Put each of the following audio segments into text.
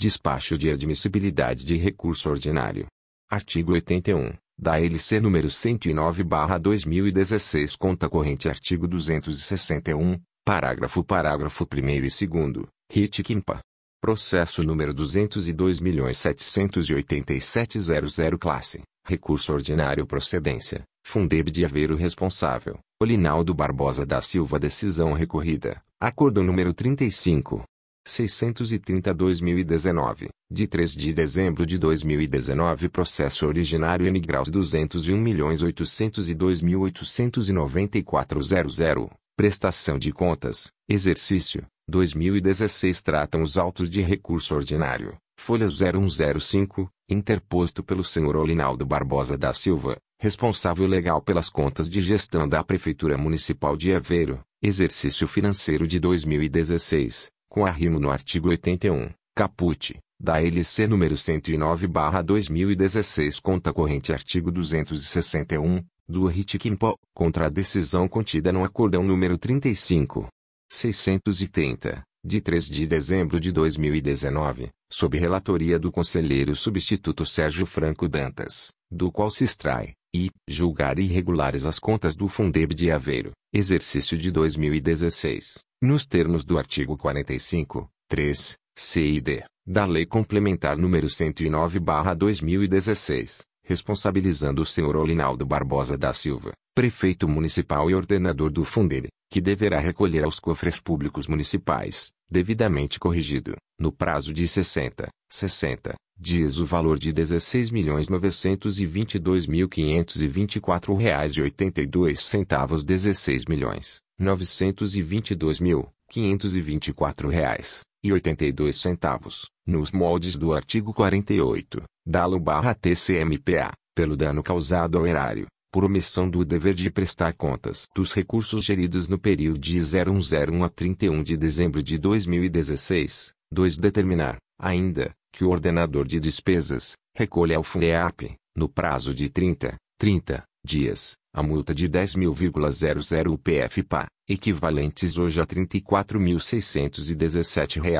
Despacho de admissibilidade de recurso ordinário. Artigo 81. Da LC número 109/2016, conta corrente artigo 261, parágrafo parágrafo 1 e 2 RIT Quimpa. Processo número 202.787.00 classe. Recurso ordinário procedência. Fundeb de Aveiro responsável. Olinaldo Barbosa da Silva decisão recorrida. Acordo número 35. 630-2019, de 3 de dezembro de 2019 Processo originário N graus 201.802.894.00, Prestação de contas, exercício, 2016 Tratam os autos de recurso ordinário, folha 0105, interposto pelo senhor Olinaldo Barbosa da Silva, responsável legal pelas contas de gestão da Prefeitura Municipal de Aveiro, exercício financeiro de 2016 com arrimo no artigo 81, caput, da LC número 109/2016, conta corrente artigo 261, do RIT-QUIMPO, contra a decisão contida no acordão número 35. 630, de 3 de dezembro de 2019, sob relatoria do conselheiro substituto Sérgio Franco Dantas, do qual se extrai, e, julgar irregulares as contas do Fundeb de Aveiro, exercício de 2016 nos termos do artigo 45, 3, c e d, da Lei Complementar nº 109/2016, responsabilizando o senhor Olinaldo Barbosa da Silva, prefeito municipal e ordenador do Fundeb, que deverá recolher aos cofres públicos municipais, devidamente corrigido, no prazo de 60, 60 dias o valor de 16.922.524,82 reais e 16 milhões 922.524 reais e 82 centavos, nos moldes do artigo 48, da LU/TCMPA, pelo dano causado ao erário, por omissão do dever de prestar contas dos recursos geridos no período de 0101 a 31 de dezembro de 2016, 2. Determinar, ainda, que o ordenador de despesas recolha ao FUNEAP, no prazo de 30, 30 dias, a multa de 10.000,00 UPF-PA, equivalentes hoje a R$ 34.617,00 R$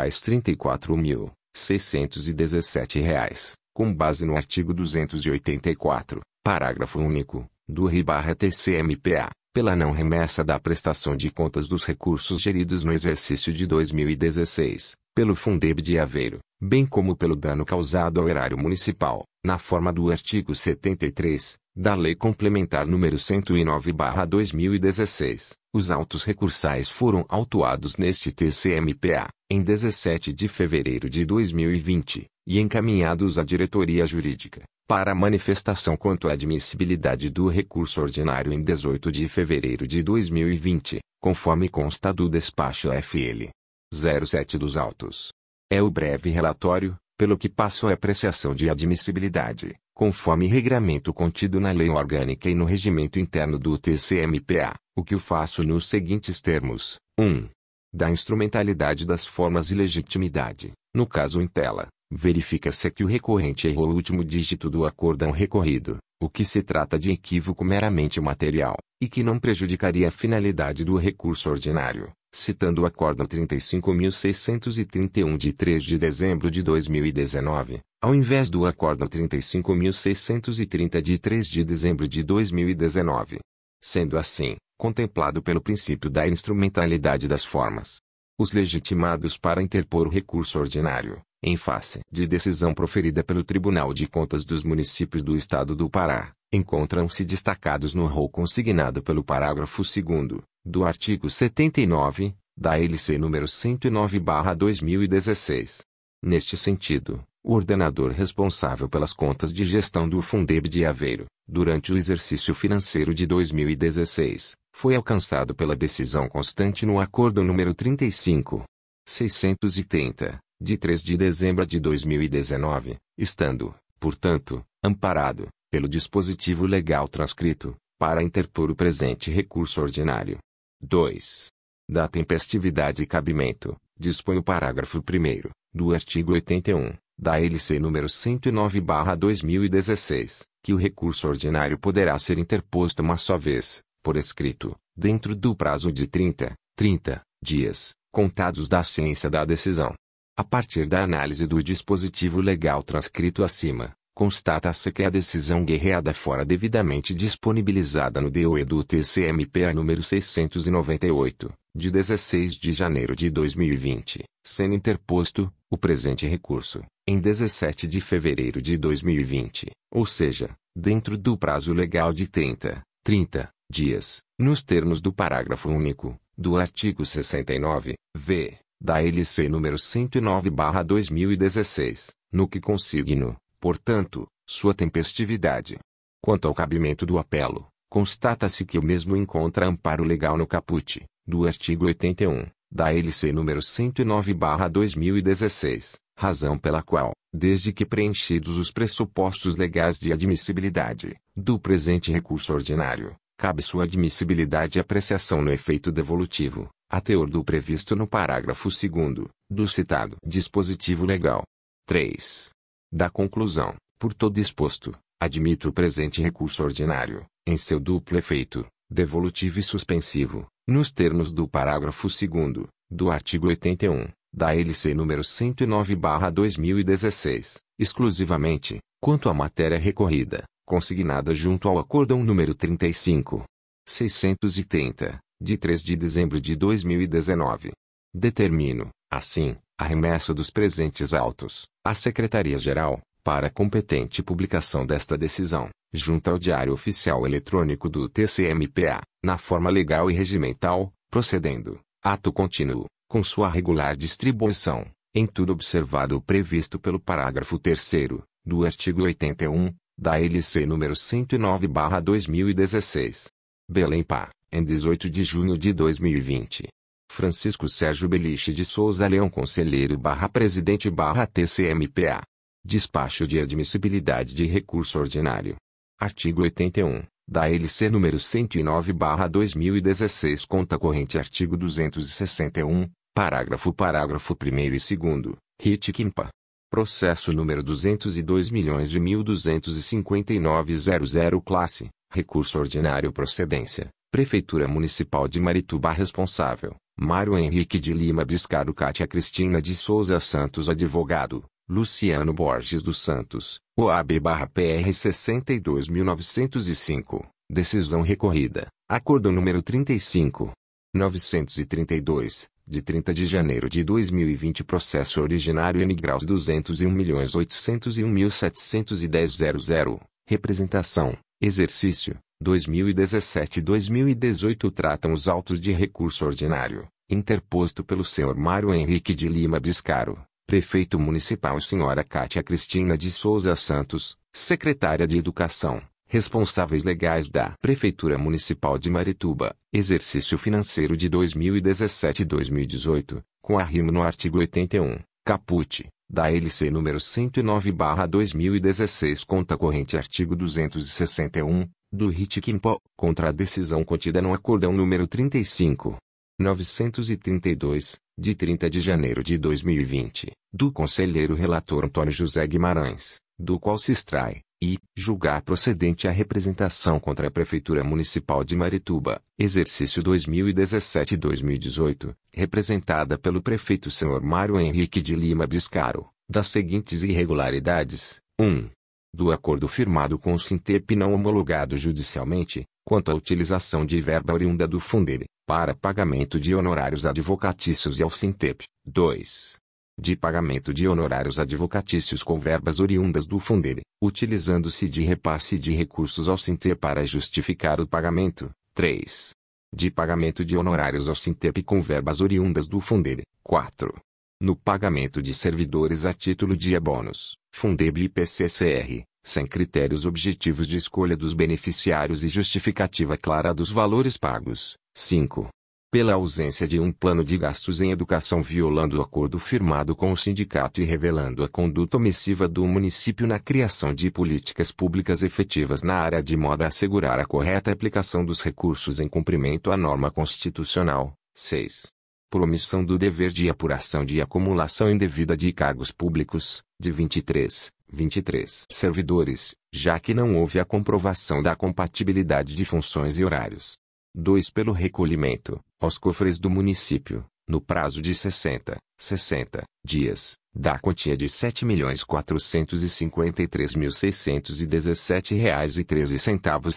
34.617, com base no artigo 284, parágrafo único, do RI-TCMPA, pela não remessa da prestação de contas dos recursos geridos no exercício de 2016, pelo Fundeb de Aveiro, bem como pelo dano causado ao erário municipal, na forma do artigo 73, da Lei Complementar nº 109/2016. Os autos recursais foram autuados neste TCMPA, em 17 de fevereiro de 2020, e encaminhados à diretoria jurídica, para manifestação quanto à admissibilidade do recurso ordinário em 18 de fevereiro de 2020, conforme consta do despacho FL 07 dos autos. É o breve relatório, pelo que passo a apreciação de admissibilidade, conforme regramento contido na lei orgânica e no regimento interno do TCMPA, o que o faço nos seguintes termos. 1. Da instrumentalidade das formas e legitimidade. No caso em tela, verifica-se que o recorrente errou o último dígito do acórdão recorrido, o que se trata de equívoco meramente material, e que não prejudicaria a finalidade do recurso ordinário citando o Acórdão 35.631 de 3 de dezembro de 2019, ao invés do Acórdão 35.630 de 3 de dezembro de 2019. Sendo assim, contemplado pelo princípio da instrumentalidade das formas. Os legitimados para interpor o recurso ordinário, em face de decisão proferida pelo Tribunal de Contas dos Municípios do Estado do Pará, encontram-se destacados no rol consignado pelo parágrafo 2 do artigo 79, da LC número 109/2016. Neste sentido, o ordenador responsável pelas contas de gestão do Fundeb de Aveiro, durante o exercício financeiro de 2016, foi alcançado pela decisão constante no acordo número 35 630, de 3 de dezembro de 2019, estando, portanto, amparado pelo dispositivo legal transcrito para interpor o presente recurso ordinário. 2. Da tempestividade e cabimento, dispõe o parágrafo 1 do artigo 81, da LC nº 109/2016, que o recurso ordinário poderá ser interposto uma só vez, por escrito, dentro do prazo de 30, 30 dias, contados da ciência da decisão. A partir da análise do dispositivo legal transcrito acima, constata-se que a decisão guerreada fora devidamente disponibilizada no DOE do TCMPA número 698, de 16 de janeiro de 2020, sendo interposto, o presente recurso, em 17 de fevereiro de 2020, ou seja, dentro do prazo legal de 30, 30 dias, nos termos do parágrafo único, do artigo 69, v, da LC número 109/2016, no que consigno, portanto, sua tempestividade. Quanto ao cabimento do apelo, constata-se que o mesmo encontra amparo legal no caput, do artigo 81, da LC número 109/2016, razão pela qual, desde que preenchidos os pressupostos legais de admissibilidade do presente recurso ordinário, cabe sua admissibilidade e apreciação no efeito devolutivo, a teor do previsto no parágrafo 2 do citado dispositivo legal. 3. Da conclusão, por todo exposto, admito o presente recurso ordinário, em seu duplo efeito, devolutivo e suspensivo, nos termos do parágrafo 2 do artigo 81, da LC número 109/2016, exclusivamente, quanto à matéria recorrida, consignada junto ao acórdão número 35. 630, de 3 de dezembro de 2019. Determino, assim, a remessa dos presentes autos, à Secretaria-Geral, para competente publicação desta decisão, junto ao Diário Oficial Eletrônico do TCMPA, na forma legal e regimental, procedendo, ato contínuo, com sua regular distribuição, em tudo observado o previsto pelo parágrafo 3 do artigo 81, da LC número 109/2016. Belém Pá, em 18 de junho de 2020. Francisco Sérgio Beliche de Souza Leão Conselheiro barra Presidente barra TCMPA. Despacho de admissibilidade de recurso ordinário. Artigo 81, da LC número 109 barra 2016 conta corrente artigo 261, parágrafo parágrafo 1 e 2 RIT Quimpa. Processo número 202 milhões de 125900 classe, recurso ordinário procedência, Prefeitura Municipal de Marituba responsável, Mário Henrique de Lima Biscaro Cátia Cristina de Souza Santos Advogado, Luciano Borges dos Santos, OAB-PR 62905, Decisão recorrida, Acordo número 35. 932, de 30 de janeiro de 2020 Processo originário N graus 201.801.710.00, Representação, Exercício, 2017-2018 tratam os autos de recurso ordinário, interposto pelo Sr. Mário Henrique de Lima Biscaro, Prefeito Municipal Sra. Cátia Cristina de Souza Santos, Secretária de Educação, responsáveis legais da Prefeitura Municipal de Marituba, exercício financeiro de 2017-2018, com arrimo no artigo 81, caput, da LC número 109/2016, conta corrente artigo 261, do RIT Quimpo, contra a decisão contida no acordão número 35. 932, de 30 de janeiro de 2020, do conselheiro relator Antônio José Guimarães, do qual se extrai, e, julgar procedente a representação contra a Prefeitura Municipal de Marituba, exercício 2017-2018, representada pelo prefeito Sr. Mário Henrique de Lima Biscaro, das seguintes irregularidades: 1 do acordo firmado com o Sintep não homologado judicialmente, quanto à utilização de verba oriunda do Fundeb, para pagamento de honorários advocatícios e ao Sintep. 2. De pagamento de honorários advocatícios com verbas oriundas do Fundeb, utilizando-se de repasse de recursos ao Sintep para justificar o pagamento. 3. De pagamento de honorários ao Sintep com verbas oriundas do Fundeb. 4. No pagamento de servidores a título de bônus, Fundeb e PCCR, sem critérios objetivos de escolha dos beneficiários e justificativa clara dos valores pagos. 5. Pela ausência de um plano de gastos em educação violando o acordo firmado com o sindicato e revelando a conduta omissiva do município na criação de políticas públicas efetivas na área de modo a assegurar a correta aplicação dos recursos em cumprimento à norma constitucional. 6 por omissão do dever de apuração de acumulação indevida de cargos públicos, de 23, 23 servidores, já que não houve a comprovação da compatibilidade de funções e horários. 2. Pelo recolhimento, aos cofres do município, no prazo de 60, 60 dias, da quantia de 7.453.617,13 reais e 13 centavos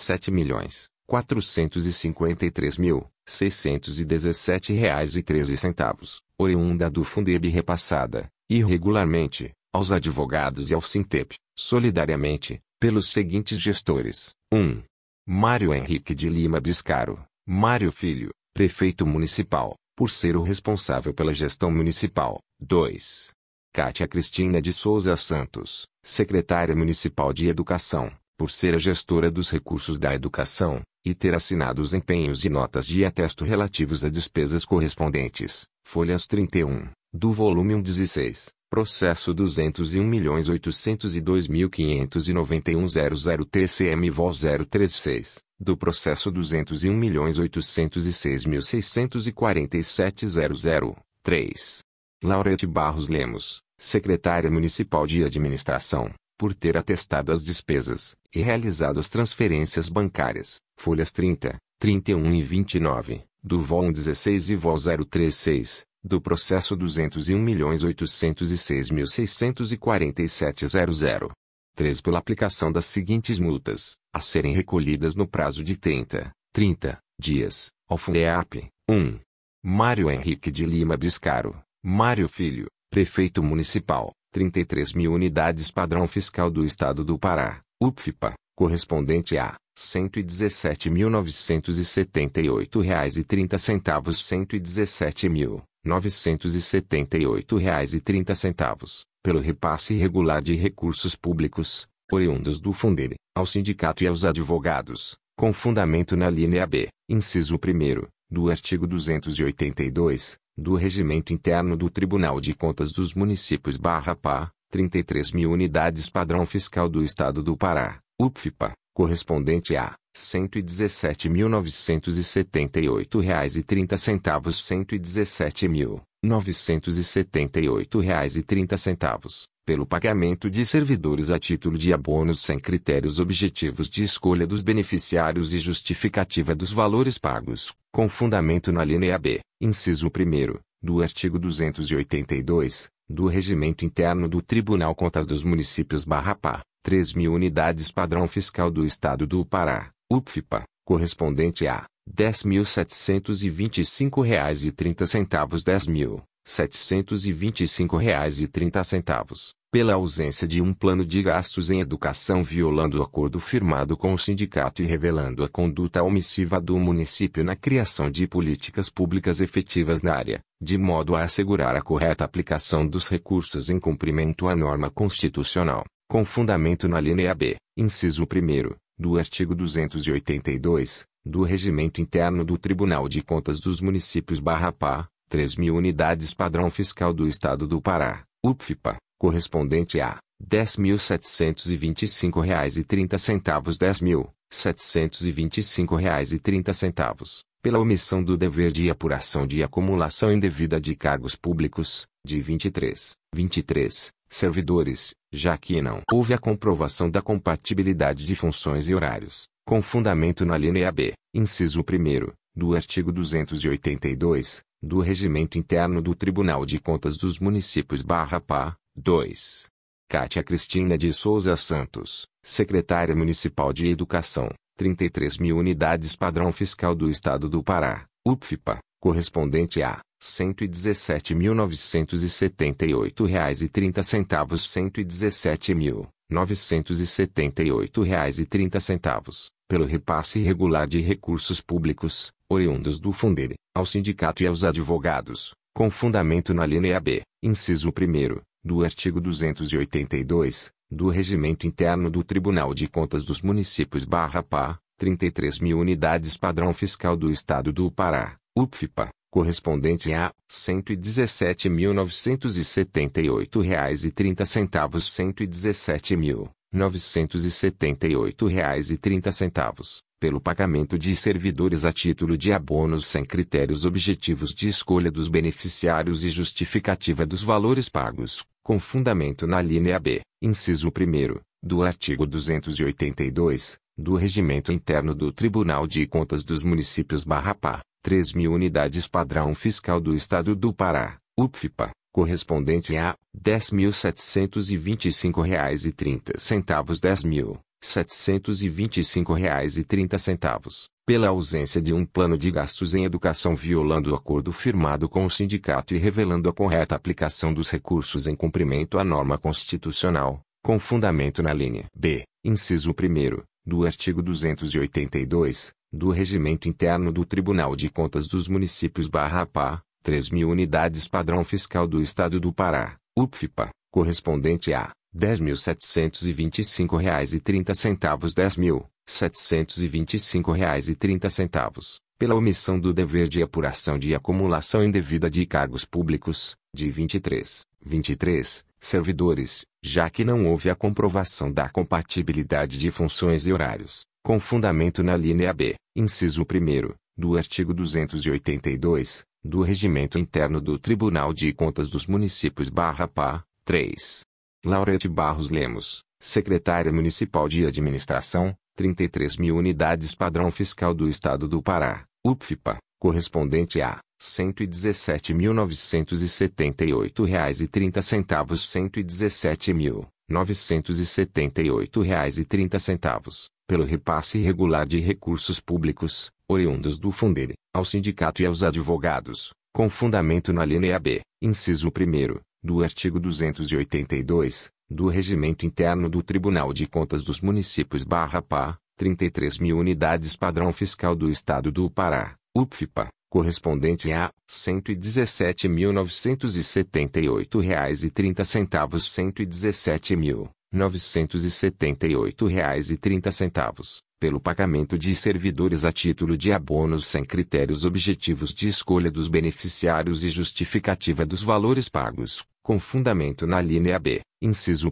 7.453.617 reais e 13 centavos, oriunda do Fundeb repassada, irregularmente, aos advogados e ao Sintep, solidariamente, pelos seguintes gestores. 1. Mário Henrique de Lima Biscaro, Mário Filho, prefeito municipal, por ser o responsável pela gestão municipal. 2. Kátia Cristina de Souza Santos, secretária municipal de Educação, por ser a gestora dos recursos da educação, e ter assinado os empenhos e notas de atesto relativos a despesas correspondentes, folhas 31, do volume 116, processo 201.802.591.00 TCM vol 036, do processo 201.806.647.00, 3. Laurete Barros Lemos, secretária municipal de administração, por ter atestado as despesas e realizado as transferências bancárias, folhas 30, 31 e 29, do VOL 16 e VOL 036, do processo 201.806.647.00. 3. Pela aplicação das seguintes multas, a serem recolhidas no prazo de 30, 30 dias, ao FUNEAP. 1. Mário Henrique de Lima Biscaro, Mário Filho, Prefeito Municipal, 33 mil unidades padrão fiscal do Estado do Pará, UPFIPA, correspondente a R$ 117.978,30 centavos R$ 117.978,30 pelo repasse irregular de recursos públicos, oriundos do Fundeb, ao sindicato e aos advogados, com fundamento na linha B, inciso 1 do artigo 282, do Regimento Interno do Tribunal de Contas dos Municípios barra PA, 33 mil unidades padrão fiscal do Estado do Pará, UPFIPA, correspondente a R$ 117.978,30 centavos R$ 117.978,30 pelo pagamento de servidores a título de abonos sem critérios objetivos de escolha dos beneficiários e justificativa dos valores pagos, com fundamento na linha B, inciso 1 do artigo 282, do Regimento Interno do Tribunal Contas dos Municípios barra PA, 3 mil unidades padrão fiscal do Estado do Pará, UPFIPA, correspondente a R$ 10.725,30 10 725,30, pela ausência de um plano de gastos em educação violando o acordo firmado com o sindicato e revelando a conduta omissiva do município na criação de políticas públicas efetivas na área, de modo a assegurar a correta aplicação dos recursos em cumprimento à norma constitucional, com fundamento na linha B, inciso 1 do artigo 282, do Regimento Interno do Tribunal de Contas dos Municípios barra PA, 3 mil unidades padrão fiscal do Estado do Pará, UPFIPA, correspondente a R$ 10.725,30 10.725,30 pela omissão do dever de apuração de acumulação indevida de cargos públicos, de 23, 23, servidores, já que não houve a comprovação da compatibilidade de funções e horários, com fundamento na linha B, inciso 1 do artigo 282, do Regimento Interno do Tribunal de Contas dos Municípios barra PA, 2. Kátia Cristina de Souza Santos, Secretária Municipal de Educação, 33 mil unidades padrão fiscal do Estado do Pará, UPFIPA, correspondente a R$ 117.978,30 centavos R$ 117.978,30 pelo repasse irregular de recursos públicos, oriundos do Fundeb, ao sindicato e aos advogados, com fundamento na linha B, inciso 1 do artigo 282, do Regimento Interno do Tribunal de Contas dos Municípios barra PA, 33 mil unidades padrão fiscal do Estado do Pará, UPFIPA, correspondente a R$ 117.978,30 centavos R$ 117.978,30 pelo pagamento de servidores a título de abonos sem critérios objetivos de escolha dos beneficiários e justificativa dos valores pagos, com fundamento na linha B, inciso 1 do artigo 282, do Regimento Interno do Tribunal de Contas dos Municípios barra PA, 3 mil unidades padrão fiscal do Estado do Pará, UPFIPA, correspondente a R$ 10.725,30. R$ 10.725,30. Pela ausência de um plano de gastos em educação violando o acordo firmado com o sindicato e revelando a correta aplicação dos recursos em cumprimento à norma constitucional, com fundamento na linha B, inciso 1 do artigo 282, do Regimento Interno do Tribunal de Contas dos Municípios barra PA, 3 mil unidades padrão fiscal do Estado do Pará, UPFIPA, correspondente a 10.725,30 10.725,30 pela omissão do dever de apuração de acumulação indevida de cargos públicos, de 23, 23, servidores, já que não houve a comprovação da compatibilidade de funções e horários, com fundamento na linha B, inciso 1 do artigo 282, do Regimento Interno do Tribunal de Contas dos Municípios barra PA, 3. Laurete Barros Lemos, Secretária Municipal de Administração, 33 mil unidades padrão fiscal do Estado do Pará, UPFIPA, correspondente a R$ 117.978,30 117.978,30 pelo repasse irregular de recursos públicos, oriundos do Fundeb, ao sindicato e aos advogados, com fundamento na linha B, inciso 1 do artigo 282, do Regimento Interno do Tribunal de Contas dos Municípios barra PA, 33 mil unidades padrão fiscal do Estado do Pará, UPFIPA, correspondente a R$ 117.978,30 117.978,30 pelo pagamento de servidores a título de abonos sem critérios objetivos de escolha dos beneficiários e justificativa dos valores pagos, com fundamento na linha B, inciso 1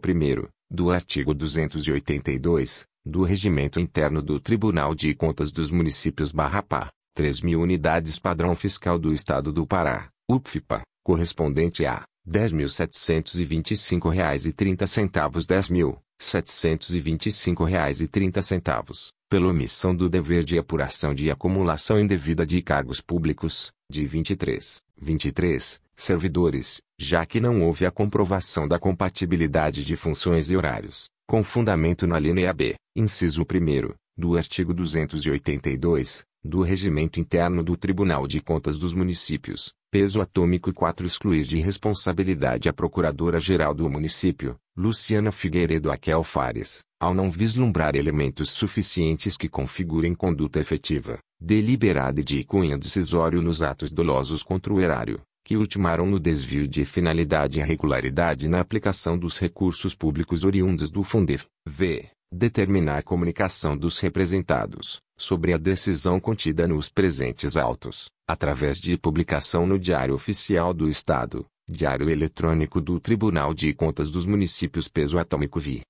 do artigo 282, do Regimento Interno do Tribunal de Contas dos Municípios barra PA. 3 mil unidades padrão fiscal do Estado do Pará, UPFIPA, correspondente a R$ 10.725,30 10.725,30 pela omissão do dever de apuração de acumulação indevida de cargos públicos, de 23, 23, servidores, já que não houve a comprovação da compatibilidade de funções e horários, com fundamento na linha B, inciso 1 do artigo 282, do Regimento Interno do Tribunal de Contas dos Municípios, peso atômico e 4 excluir de responsabilidade a Procuradora-Geral do Município, Luciana Figueiredo Aquel Fares, ao não vislumbrar elementos suficientes que configurem conduta efetiva, deliberada e de cunho decisório nos atos dolosos contra o erário, que ultimaram no desvio de finalidade e irregularidade na aplicação dos recursos públicos oriundos do Fundir. V. Determinar a comunicação dos representados, sobre a decisão contida nos presentes autos, através de publicação no Diário Oficial do Estado, Diário Eletrônico do Tribunal de Contas dos Municípios Peso Atômico Vi.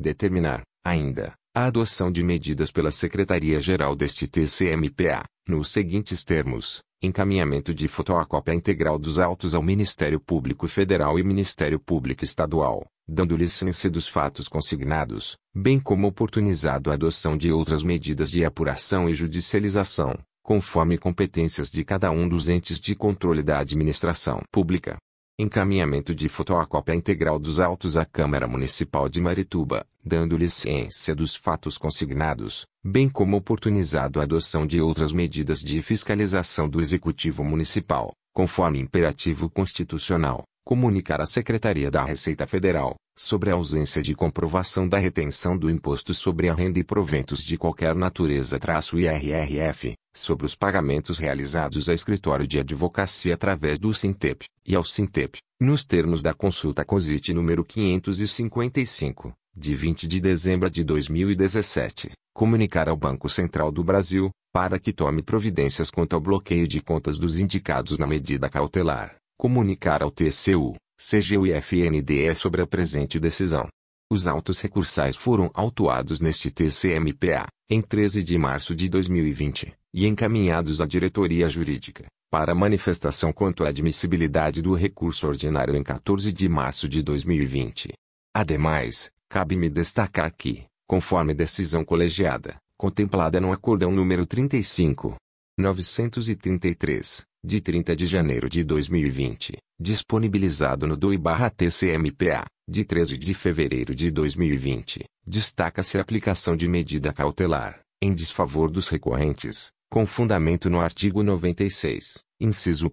Determinar, ainda, a adoção de medidas pela Secretaria-Geral deste TCMPA, nos seguintes termos: encaminhamento de fotocópia integral dos autos ao Ministério Público Federal e Ministério Público Estadual, dando licença dos fatos consignados, bem como oportunizado a adoção de outras medidas de apuração e judicialização, conforme competências de cada um dos entes de controle da administração pública. Encaminhamento de fotocópia integral dos autos à Câmara Municipal de Marituba, dando-lhe ciência dos fatos consignados, bem como oportunizado a adoção de outras medidas de fiscalização do Executivo Municipal, conforme imperativo constitucional, comunicar à Secretaria da Receita Federal, sobre a ausência de comprovação da retenção do Imposto sobre a Renda e proventos de qualquer natureza-IRRF, sobre os pagamentos realizados a escritório de advocacia através do Sintep, e ao Sintep, nos termos da consulta COSIT número 555, de 20 de dezembro de 2017, comunicar ao Banco Central do Brasil, para que tome providências quanto ao bloqueio de contas dos indicados na medida cautelar comunicar ao TCU, CGU e FNDE sobre a presente decisão. Os autos recursais foram autuados neste TCMPA, em 13 de março de 2020, e encaminhados à diretoria jurídica, para manifestação quanto à admissibilidade do recurso ordinário em 14 de março de 2020. Ademais, cabe-me destacar que, conforme decisão colegiada, contemplada no Acordão número 35, 933, de 30 de janeiro de 2020, disponibilizado no DOI-TCMPA, de 13 de fevereiro de 2020, destaca-se a aplicação de medida cautelar, em desfavor dos recorrentes, com fundamento no artigo 96, inciso 1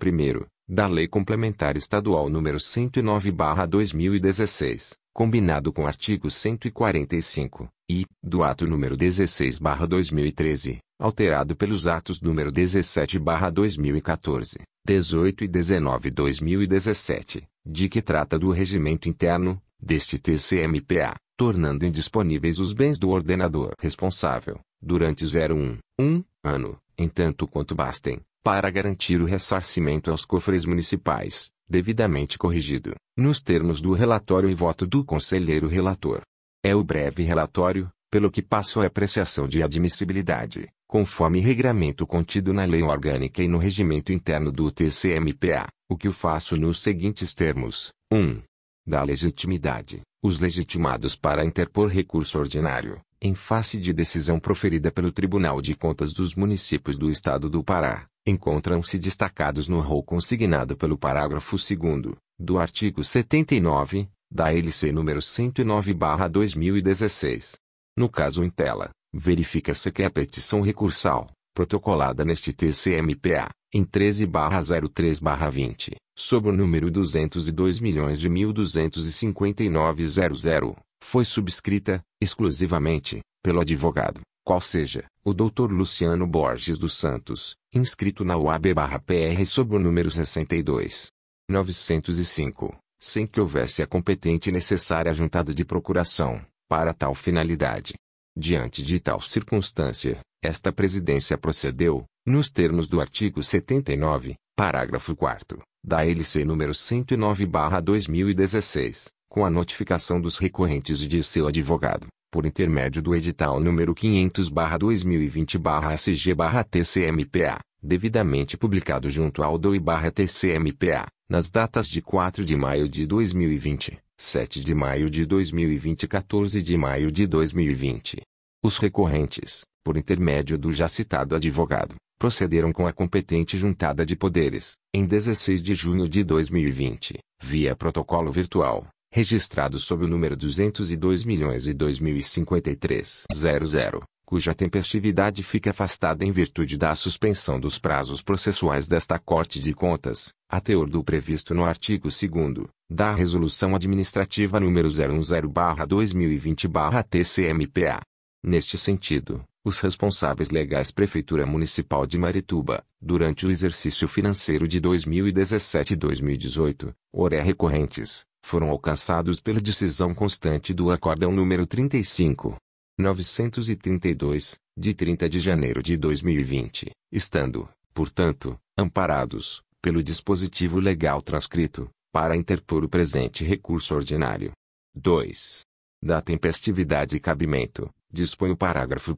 da Lei Complementar Estadual nº 109/2016, combinado com o artigo 145 e do ato número 16/2013, alterado pelos atos número 17/2014, 18 e 19/2017, de que trata do regimento interno deste TCMPA, tornando indisponíveis os bens do ordenador responsável durante 01, 1 ano, em tanto quanto bastem para garantir o ressarcimento aos cofres municipais, devidamente corrigido, nos termos do relatório e voto do conselheiro relator. É o breve relatório, pelo que passo a apreciação de admissibilidade, conforme regramento contido na lei orgânica e no regimento interno do TCMPA, o que faço nos seguintes termos. 1. Da legitimidade, os legitimados para interpor recurso ordinário, em face de decisão proferida pelo Tribunal de Contas dos Municípios do Estado do Pará, encontram-se destacados no rol consignado pelo parágrafo 2 do artigo 79, da LC nº 109/2016. No caso em tela, verifica-se que a petição recursal, protocolada neste TCMPA, em 13/03/20, sob o número 202.1259.00, foi subscrita, exclusivamente, pelo advogado, qual seja, o Dr. Luciano Borges dos Santos, inscrito na UAB-PR sob o número 62. 905, sem que houvesse a competente e necessária juntada de procuração, para tal finalidade. Diante de tal circunstância, esta presidência procedeu, nos termos do artigo 79, parágrafo 4 da LC número 109/2016, com a notificação dos recorrentes e de seu advogado, por intermédio do edital número 500-2020-SG-TCMPA, devidamente publicado junto ao DOI-TCMPA, nas datas de 4 de maio de 2020, 7 de maio de 2020 e 14 de maio de 2020. Os recorrentes, por intermédio do já citado advogado, procederam com a competente juntada de poderes, em 16 de junho de 2020, via protocolo virtual, registrado sob o número 202 milhões e 2053.00, cuja tempestividade fica afastada em virtude da suspensão dos prazos processuais desta Corte de Contas, a teor do previsto no artigo 2 da Resolução Administrativa número 010/2020/TCMPA. Neste sentido, os responsáveis legais Prefeitura Municipal de Marituba, durante o exercício financeiro de 2017 e 2018, ora recorrentes, foram alcançados pela decisão constante do Acórdão número 35. 932, de 30 de janeiro de 2020, estando, portanto, amparados, pelo dispositivo legal transcrito, para interpor o presente recurso ordinário. 2. Da tempestividade e cabimento, dispõe o parágrafo 1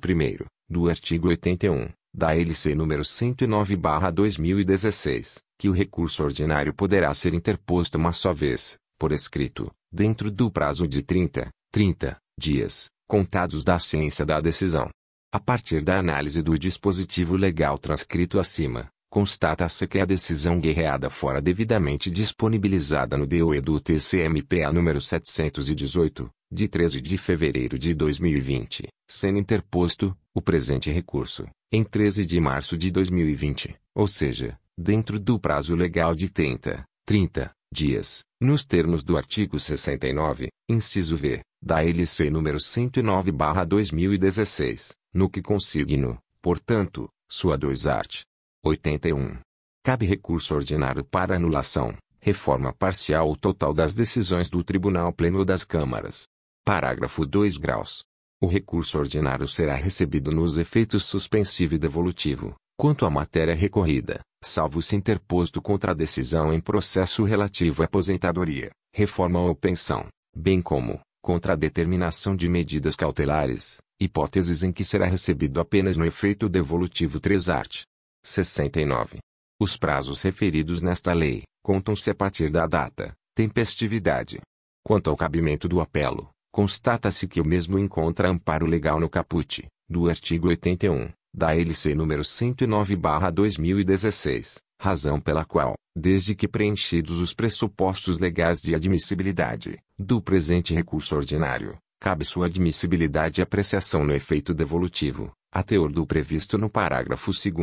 do artigo 81, da LC número 109/2016, que o recurso ordinário poderá ser interposto uma só vez, por escrito, dentro do prazo de 30, 30 dias, contados da ciência da decisão. A partir da análise do dispositivo legal transcrito acima, constata-se que a decisão guerreada fora devidamente disponibilizada no DOE do TCMPA número 718, de 13 de fevereiro de 2020, sendo interposto, o presente recurso, em 13 de março de 2020, ou seja, dentro do prazo legal de 30, 30 dias, nos termos do artigo 69, inciso V, da LC número 109/2016, no que consigno, portanto, sua 2 art. 81. Cabe recurso ordinário para anulação, reforma parcial ou total das decisões do Tribunal Pleno das Câmaras. Parágrafo 2 graus. O recurso ordinário será recebido nos efeitos suspensivo e devolutivo, quanto à matéria recorrida, salvo se interposto contra a decisão em processo relativo à aposentadoria, reforma ou pensão, bem como, contra a determinação de medidas cautelares, hipóteses em que será recebido apenas no efeito devolutivo 3 art. 69. Os prazos referidos nesta lei, contam-se a partir da data, tempestividade. Quanto ao cabimento do apelo, constata-se que o mesmo encontra amparo legal no caput, do artigo 81, da LC número 109/2016, razão pela qual, desde que preenchidos os pressupostos legais de admissibilidade do presente recurso ordinário, cabe sua admissibilidade e apreciação no efeito devolutivo, a teor do previsto no parágrafo 2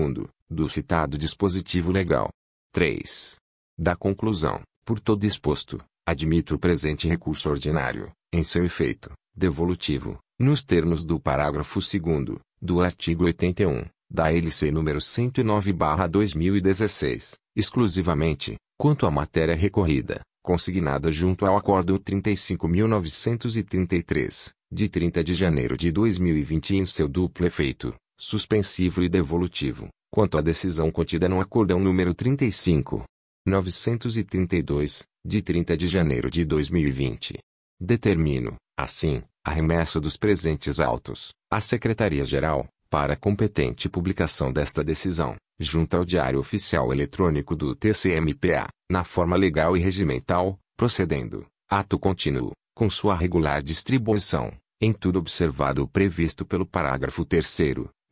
do citado dispositivo legal. 3. Da conclusão, por todo exposto, admito o presente recurso ordinário, em seu efeito devolutivo, nos termos do parágrafo 2 do artigo 81 da LC número 109/2016, exclusivamente quanto à matéria recorrida, consignada junto ao Acordo 35.933, de 30 de janeiro de 2020 em seu duplo efeito, suspensivo e devolutivo, quanto à decisão contida no Acordão número 35. 932, de 30 de janeiro de 2020. Determino, assim, a remessa dos presentes autos, à Secretaria-Geral, para competente publicação desta decisão, junto ao Diário Oficial Eletrônico do TCMPA, na forma legal e regimental, procedendo, ato contínuo, com sua regular distribuição, em tudo observado o previsto pelo parágrafo 3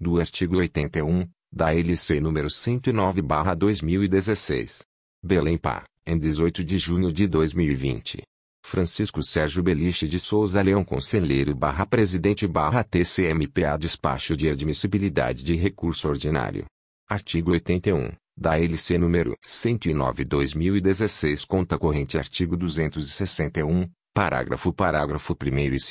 do artigo 81, da LC nº 109/2016. Belém Pá, em 18 de junho de 2020. Francisco Sérgio Beliche de Souza Leão Conselheiro barra Presidente barra TCMPA Despacho de Admissibilidade de Recurso Ordinário. Artigo 81, da LC número 109-2016 Conta Corrente Artigo 261, parágrafo parágrafo 1 e 2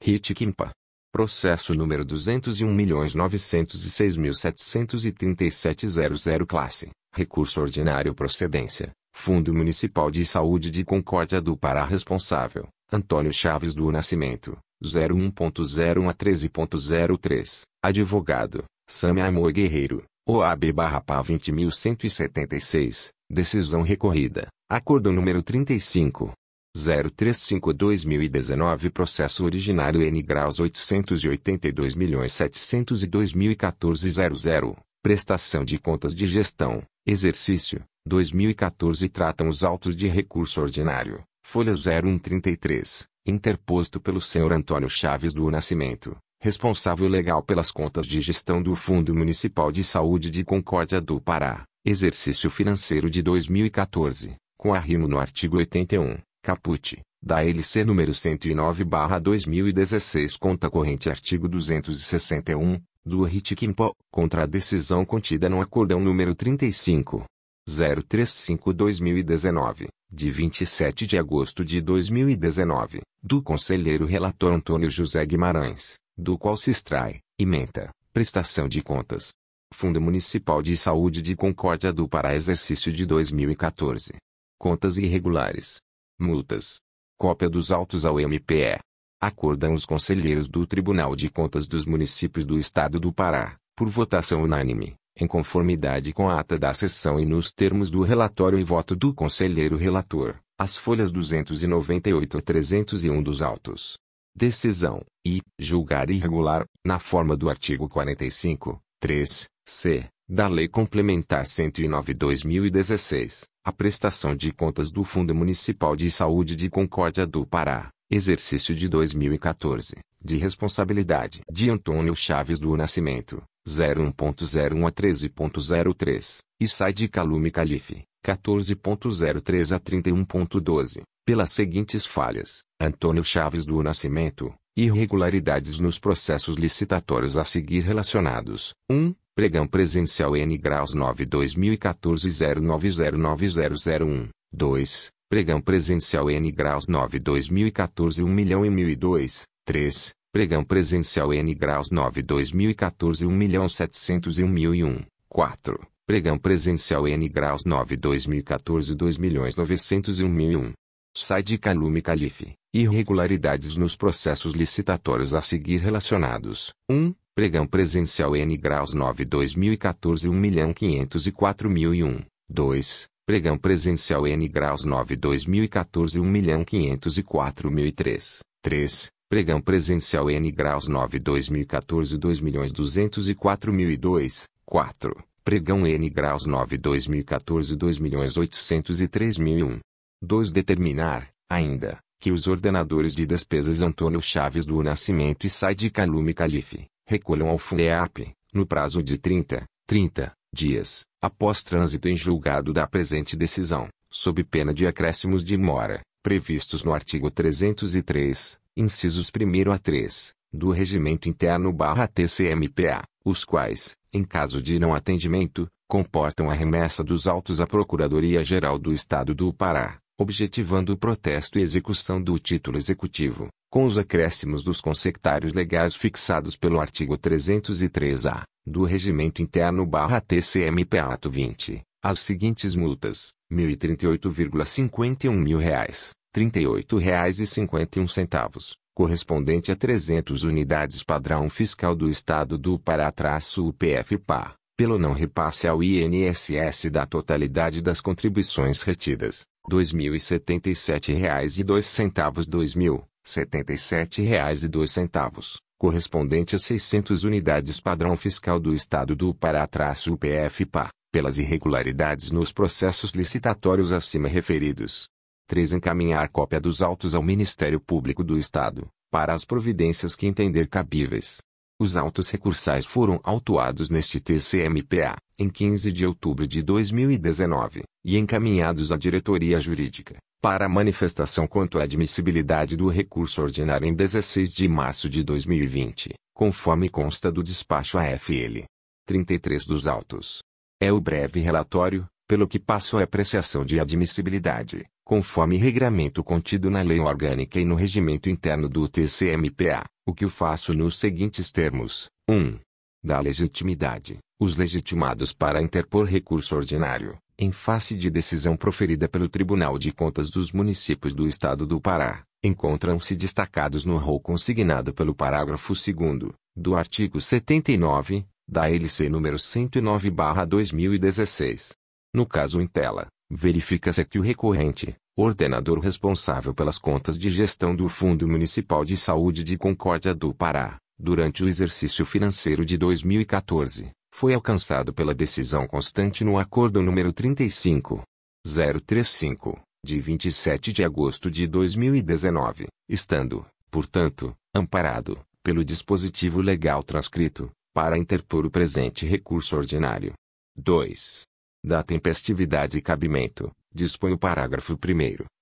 RIT Quimpa. Processo número 201.906.737.00 Classe. Recurso ordinário procedência. Fundo Municipal de Saúde de Concórdia do Pará Responsável. Antônio Chaves do Nascimento. 01.01 a 13.03. Advogado. Samia Amor Guerreiro. OAB barra PA 20.176. Decisão recorrida. Acordo número 35. 035-2019 Processo originário N graus 882.702.014 Prestação de contas de gestão, exercício, 2014 Tratam os autos de recurso ordinário, folha 0133, interposto pelo senhor Antônio Chaves do Nascimento, responsável legal pelas contas de gestão do Fundo Municipal de Saúde de Concórdia do Pará, exercício financeiro de 2014, com arrimo no artigo 81 Caput, da LC número 109/2016, conta corrente artigo 261 do RIT-QIMPO, contra a decisão contida no acordão número 35 035/2019, de 27 de agosto de 2019, do conselheiro relator Antônio José Guimarães, do qual se extrai, ementa, prestação de contas. Fundo Municipal de Saúde de Concórdia do Pará exercício de 2014. Contas irregulares multas. Cópia dos autos ao MPE. Acordam os conselheiros do Tribunal de Contas dos Municípios do Estado do Pará, por votação unânime, em conformidade com a ata da sessão e nos termos do relatório e voto do conselheiro relator, as folhas 298 a 301 dos autos. Decisão, e, julgar irregular, na forma do artigo 45, 3, c, da Lei Complementar 109/2016, a prestação de contas do Fundo Municipal de Saúde de Concórdia do Pará, exercício de 2014, de responsabilidade de Antônio Chaves do Nascimento, 01.01 a 13.03, e sai de Calume Calife, 14.03 a 31.12, pelas seguintes falhas: Antônio Chaves do Nascimento, irregularidades nos processos licitatórios a seguir relacionados. 1. Pregão presencial N graus 9 2014 09090001. 2. Pregão presencial N graus 9 2014 1 milhão e 1002. 3. Pregão presencial N graus 9 2014 1 milhão 701 mil e 1. 4. Pregão presencial N graus 9 2014 2 milhões 901 mil e 1. Sai de Calume Calife. Irregularidades nos processos licitatórios a seguir relacionados. 1. Pregão presencial N graus 9 2014 1.504.001. 2. Pregão presencial N graus 9 2014 1.504.003. 3. Pregão presencial N graus 9 2014 2.204.002. 4. Pregão N graus 9 2014 2.803.001. 2. Determinar, ainda, que os ordenadores de despesas Antônio Chaves do Nascimento e Said Calume Calife recolham ao FUNEAP, no prazo de 30, 30 dias, após trânsito em julgado da presente decisão, sob pena de acréscimos de mora, previstos no artigo 303, incisos 1 a 3, do Regimento Interno barra TCMPA, os quais, em caso de não atendimento, comportam a remessa dos autos à Procuradoria-Geral do Estado do Pará, objetivando o protesto e execução do título executivo, com os acréscimos dos consectários legais fixados pelo artigo 303-A do Regimento Interno barra TCMP Ato 20, as seguintes multas, 1.038,51 mil reais, R$ 38,51, correspondente a 300 unidades padrão fiscal do Estado do Pará-UPF-PA, pelo não repasse ao INSS da totalidade das contribuições retidas, R$ 2.077,02 2000, R$ 77,02, correspondente a 600 unidades padrão fiscal do Estado do Pará-UPF-PA, pelas irregularidades nos processos licitatórios acima referidos. 3. Encaminhar cópia dos autos ao Ministério Público do Estado, para as providências que entender cabíveis. Os autos recursais foram autuados neste TCMPA, em 15 de outubro de 2019, e encaminhados à diretoria jurídica, para manifestação quanto à admissibilidade do recurso ordinário em 16 de março de 2020, conforme consta do despacho AFL. 33 dos autos. É o breve relatório, pelo que passo a apreciação de admissibilidade, conforme regramento contido na lei orgânica e no regimento interno do TCMPA, o que o faço nos seguintes termos. 1. Da legitimidade, os legitimados para interpor recurso ordinário, em face de decisão proferida pelo Tribunal de Contas dos Municípios do Estado do Pará, encontram-se destacados no rol consignado pelo parágrafo 2 do artigo 79, da LC número 109/2016. No caso em tela, verifica-se que o recorrente, ordenador responsável pelas contas de gestão do Fundo Municipal de Saúde de Concórdia do Pará, durante o exercício financeiro de 2014, foi alcançado pela decisão constante no Acordo número 35035, de 27 de agosto de 2019, estando, portanto, amparado, pelo dispositivo legal transcrito, para interpor o presente recurso ordinário. 2. Da tempestividade e cabimento, dispõe o parágrafo 1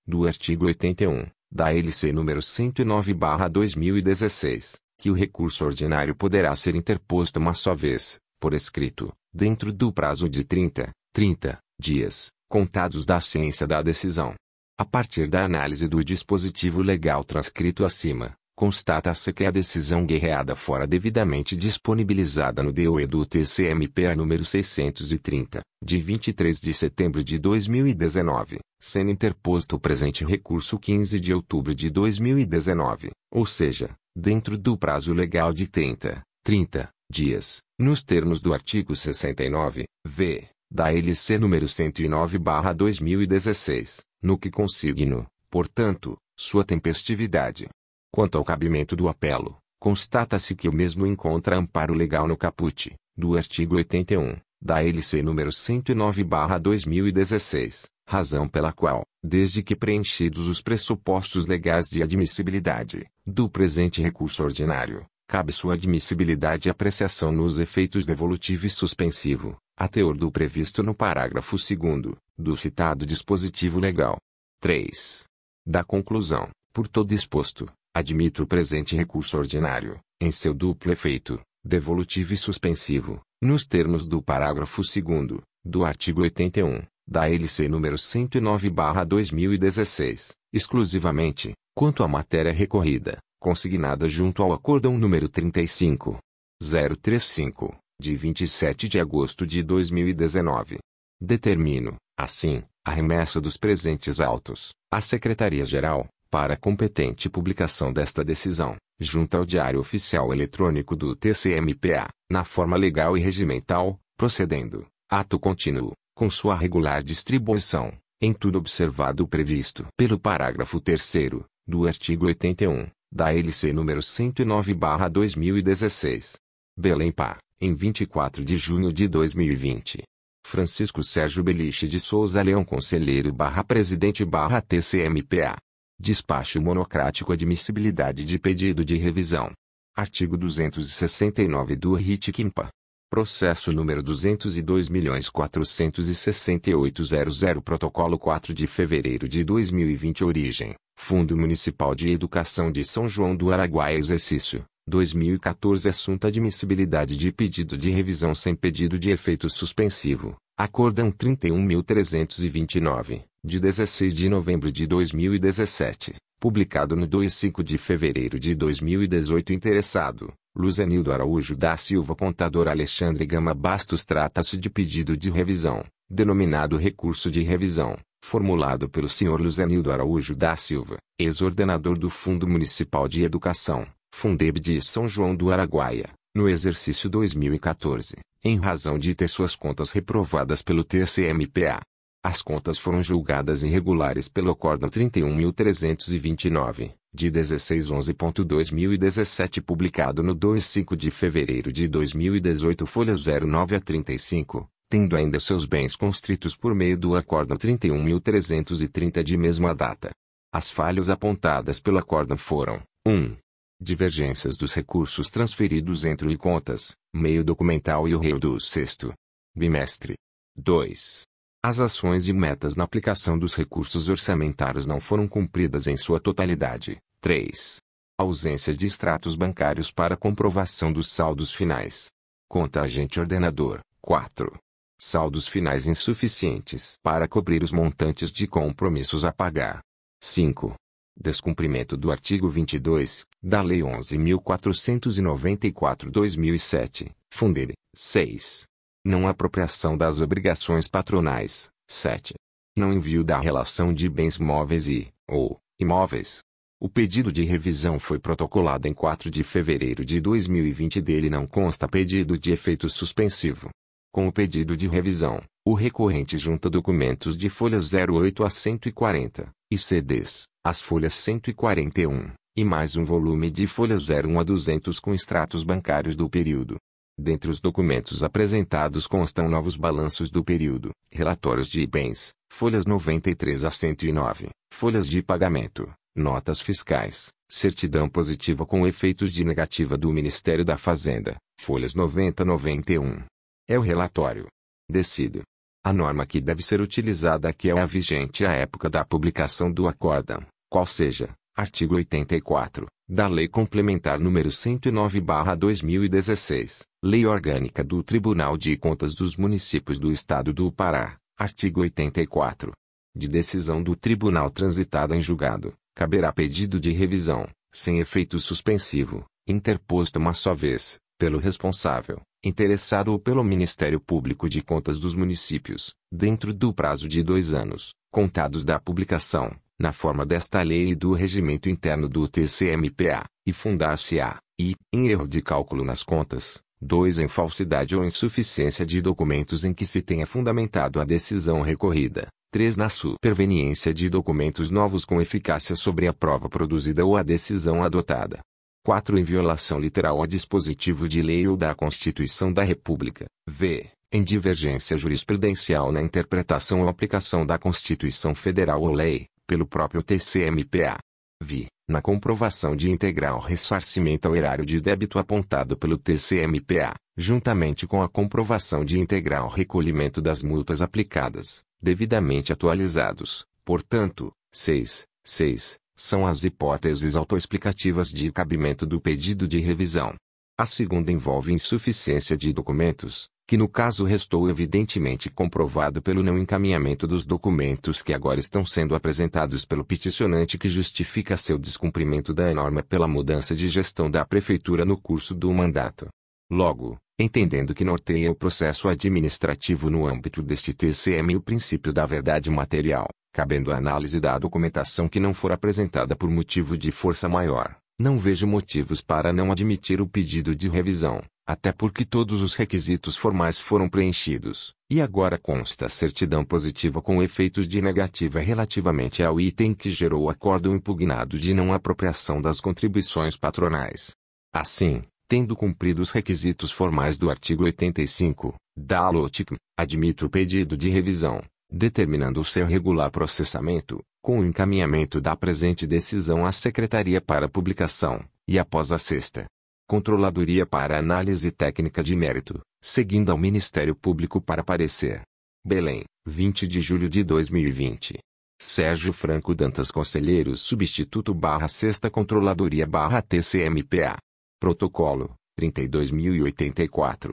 do artigo 81, da LC número 109/2016, que o recurso ordinário poderá ser interposto uma só vez, por escrito, dentro do prazo de 30, 30 dias, contados da ciência da decisão. A partir da análise do dispositivo legal transcrito acima, constata-se que a decisão guerreada fora devidamente disponibilizada no DOE do TCMPA número 630, de 23 de setembro de 2019, sendo interposto o presente recurso 15 de outubro de 2019, ou seja, dentro do prazo legal de 30, 30 dias, nos termos do artigo 69, v, da LC número 109/2016, no que consigno, portanto, sua tempestividade. Quanto ao cabimento do apelo, constata-se que o mesmo encontra amparo legal no caput, do artigo 81, da LC número 109/2016, razão pela qual, desde que preenchidos os pressupostos legais de admissibilidade do presente recurso ordinário, cabe sua admissibilidade e apreciação nos efeitos devolutivo e suspensivo, a teor do previsto no parágrafo 2 do citado dispositivo legal. 3. Da conclusão, por todo exposto, admito o presente recurso ordinário, em seu duplo efeito, devolutivo e suspensivo, nos termos do parágrafo 2 do artigo 81, da LC número 109/2016, exclusivamente, quanto à matéria recorrida, consignada junto ao Acórdão número 35. 035, de 27 de agosto de 2019. Determino, assim, a remessa dos presentes autos, à Secretaria-Geral, para competente publicação desta decisão, junto ao Diário Oficial Eletrônico do TCMPA, na forma legal e regimental, procedendo, ato contínuo, com sua regular distribuição, em tudo observado o previsto pelo parágrafo 3 do artigo 81, da LC número 109/2016. Belém Pá, em 24 de junho de 2020. Francisco Sérgio Beliche de Souza Leão Conselheiro barra Presidente barra TCMPA. Despacho monocrático admissibilidade de pedido de revisão. Artigo 269 do RIT Quimpa. Processo número 202.468.00 Protocolo 4 de fevereiro de 2020 Origem, Fundo Municipal de Educação de São João do Araguaia Exercício, 2014 Assunto Admissibilidade de pedido de revisão sem pedido de efeito suspensivo, Acordão 31.329, de 16 de novembro de 2017, publicado no 25 de fevereiro de 2018 Interessado, Luzenildo Araújo da Silva Contador Alexandre Gama Bastos Trata-se de pedido de revisão, denominado recurso de revisão, formulado pelo Sr. Luzenildo Araújo da Silva, ex-ordenador do Fundo Municipal de Educação, Fundeb de São João do Araguaia, no exercício 2014, em razão de ter suas contas reprovadas pelo TCMPA. As contas foram julgadas irregulares pelo Acórdão 31.329, de 1611.2017 publicado no 25 de fevereiro de 2018 folha 09 a 35, tendo ainda seus bens constritos por meio do Acórdão 31.330 de mesma data. As falhas apontadas pelo acórdão foram 1. Divergências dos recursos transferidos entre o contas, meio documental e o réu do sexto bimestre. 2. As ações e metas na aplicação dos recursos orçamentários não foram cumpridas em sua totalidade. 3. Ausência de extratos bancários para comprovação dos saldos finais. Conta agente ordenador. 4. Saldos finais insuficientes para cobrir os montantes de compromissos a pagar. 5. Descumprimento do artigo 22 da Lei 11.494/2007, Fundeb. 6. Não apropriação das obrigações patronais. 7. Não envio da relação de bens móveis e, ou, imóveis. O pedido de revisão foi protocolado em 4 de fevereiro de 2020 dele não consta pedido de efeito suspensivo. Com o pedido de revisão, o recorrente junta documentos de folhas 08 a 140, e CDs, as folhas 141, e mais um volume de folhas 01 a 200 com extratos bancários do período. Dentre os documentos apresentados constam novos balanços do período, relatórios de bens, folhas 93 a 109, folhas de pagamento, notas fiscais, certidão positiva com efeitos de negativa do Ministério da Fazenda, folhas 90 a 91. É o relatório. Decido. A norma que deve ser utilizada aqui é a vigente à época da publicação do acórdão, qual seja, artigo 84, da Lei Complementar número 109/2016, Lei Orgânica do Tribunal de Contas dos Municípios do Estado do Pará, artigo 84. De decisão do tribunal transitada em julgado, caberá pedido de revisão, sem efeito suspensivo, interposto uma só vez, pelo responsável, interessado ou pelo Ministério Público de Contas dos Municípios, dentro do prazo de dois anos, contados da publicação, na forma desta lei e do regimento interno do TCMPA, e fundar-se-á, e, em erro de cálculo nas contas, 2. Em falsidade ou insuficiência de documentos em que se tenha fundamentado a decisão recorrida. 3. Na superveniência de documentos novos com eficácia sobre a prova produzida ou a decisão adotada. 4. Em violação literal a dispositivo de lei ou da Constituição da República. V. Em divergência jurisprudencial na interpretação ou aplicação da Constituição Federal ou lei pelo próprio TCMPA. Vi, na comprovação de integral ressarcimento ao erário de débito apontado pelo TCMPA, juntamente com a comprovação de integral recolhimento das multas aplicadas, devidamente atualizados. Portanto, 6, 6, são as hipóteses autoexplicativas de cabimento do pedido de revisão. A segunda envolve insuficiência de documentos, que no caso restou evidentemente comprovado pelo não encaminhamento dos documentos que agora estão sendo apresentados pelo peticionante que justifica seu descumprimento da norma pela mudança de gestão da prefeitura no curso do mandato. Logo, entendendo que norteia o processo administrativo no âmbito deste TCM o princípio da verdade material, cabendo a análise da documentação que não for apresentada por motivo de força maior, não vejo motivos para não admitir o pedido de revisão até porque todos os requisitos formais foram preenchidos, e agora consta certidão positiva com efeitos de negativa relativamente ao item que gerou o acordo impugnado de não apropriação das contribuições patronais. Assim, tendo cumprido os requisitos formais do artigo 85 da LOTIC, admito o pedido de revisão, determinando o seu regular processamento, com o encaminhamento da presente decisão à Secretaria para publicação, e após a sexta Controladoria para Análise Técnica de Mérito, seguindo ao Ministério Público para parecer. Belém, 20 de julho de 2020. Sérgio Franco Dantas Conselheiro Substituto barra Sexta Controladoria barra TCMPA. Protocolo, 32.084.